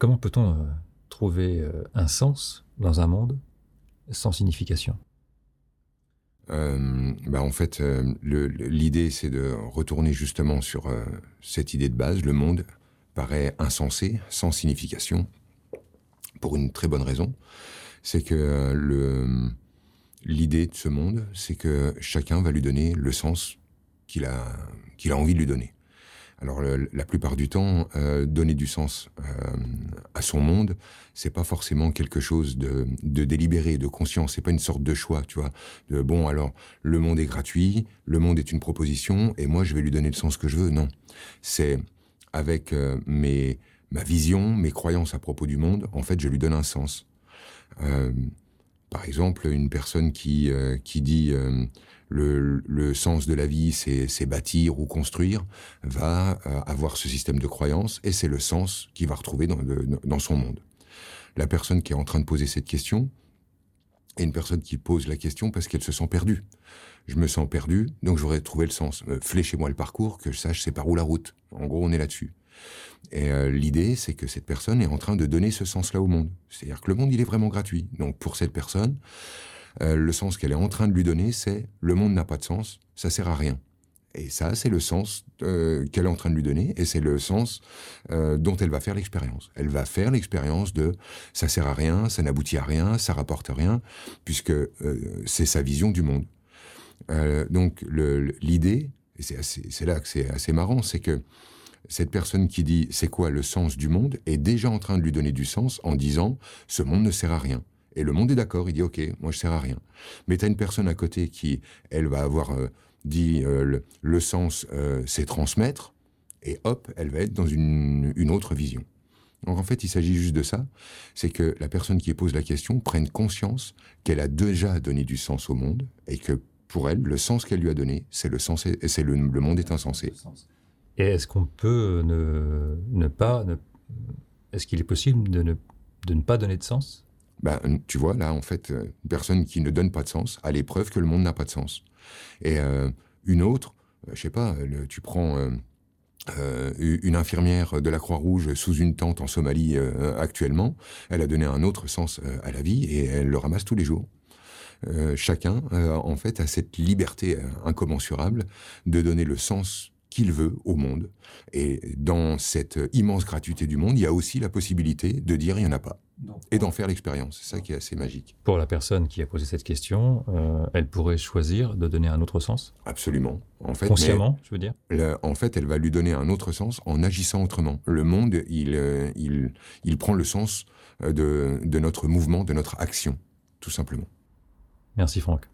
Comment peut-on euh, trouver euh, un sens dans un monde sans signification? Euh, bah en fait, l'idée, c'est de retourner justement sur cette idée de base. Le monde paraît insensé, sans signification, pour une très bonne raison. C'est que l'idée de ce monde, c'est que chacun va lui donner le sens qu'il a, a envie de lui donner. Alors la plupart du temps, donner du sens à son monde, c'est pas forcément quelque chose de, délibéré, de conscient. C'est pas une sorte de choix, tu vois. De, bon, alors le monde est gratuit, le monde est une proposition, et moi je vais lui donner le sens que je veux. Non, c'est avec euh, mes ma vision, mes croyances à propos du monde. En fait, je lui donne un sens. Par exemple, une personne qui qui dit le, sens de la vie, c'est bâtir ou construire, va euh, avoir ce système de croyance et c'est le sens qu'il va retrouver dans, dans son monde. La personne qui est en train de poser cette question est une personne qui pose la question parce qu'elle se sent perdue. Je me sens perdu, donc j'aurais trouvé le sens. Euh, fléchez-moi le parcours, que je sache c'est par où la route. En gros, on est là-dessus. Et euh, l'idée, c'est que cette personne est en train de donner ce sens-là au monde. C'est-à-dire que le monde, il est vraiment gratuit. Donc pour cette personne, euh, le sens qu'elle est en train de lui donner, c'est le monde n'a pas de sens, ça sert à rien. Et ça, c'est le sens euh, qu'elle est en train de lui donner, et c'est le sens dont elle va faire l'expérience. Elle va faire l'expérience de ça sert à rien, ça n'aboutit à rien, ça rapporte rien, puisque c'est sa vision du monde. donc l'idée, et c'est là que c'est assez marrant, c'est que cette personne qui dit c'est quoi le sens du monde? est déjà en train de lui donner du sens en disant ce monde ne sert à rien. Et le monde est d'accord, il dit ok, moi je sers à rien. Mais tu as une personne à côté qui, elle va avoir euh, dit euh, le, sens euh, c'est transmettre, et hop, elle va être dans une, autre vision. Donc en fait, il s'agit juste de ça, c'est que la personne qui pose la question prenne conscience qu'elle a déjà donné du sens au monde, et que pour elle, le sens qu'elle lui a donné, c'est le sens, c'est le, monde est insensé. Et est-ce qu'on peut ne, ne pas, est-ce qu'il est possible de ne, de ne pas donner de sens? Ben, tu vois, là, en fait, euh, une personne qui ne donne pas de sens a l'épreuve que le monde n'a pas de sens. Et euh, une autre, euh, je sais pas, tu prends une infirmière de la Croix-Rouge sous une tente en Somalie actuellement, elle a donné un autre sens à la vie et elle le ramasse tous les jours. chacun, en fait, a cette liberté incommensurable de donner le sens qu'il veut au monde. Et dans cette immense gratuité du monde, il y a aussi la possibilité de dire il n'y en a pas. Et d'en faire l'expérience. C'est ça qui est assez magique. Pour la personne qui a posé cette question, euh, elle pourrait choisir de donner un autre sens? Absolument. En fait, Consciemment, je veux dire? En fait, elle va lui donner un autre sens en agissant autrement. Le monde, il, euh, il, il prend le sens euh, de, de notre mouvement, de notre action, tout simplement. Merci Franck.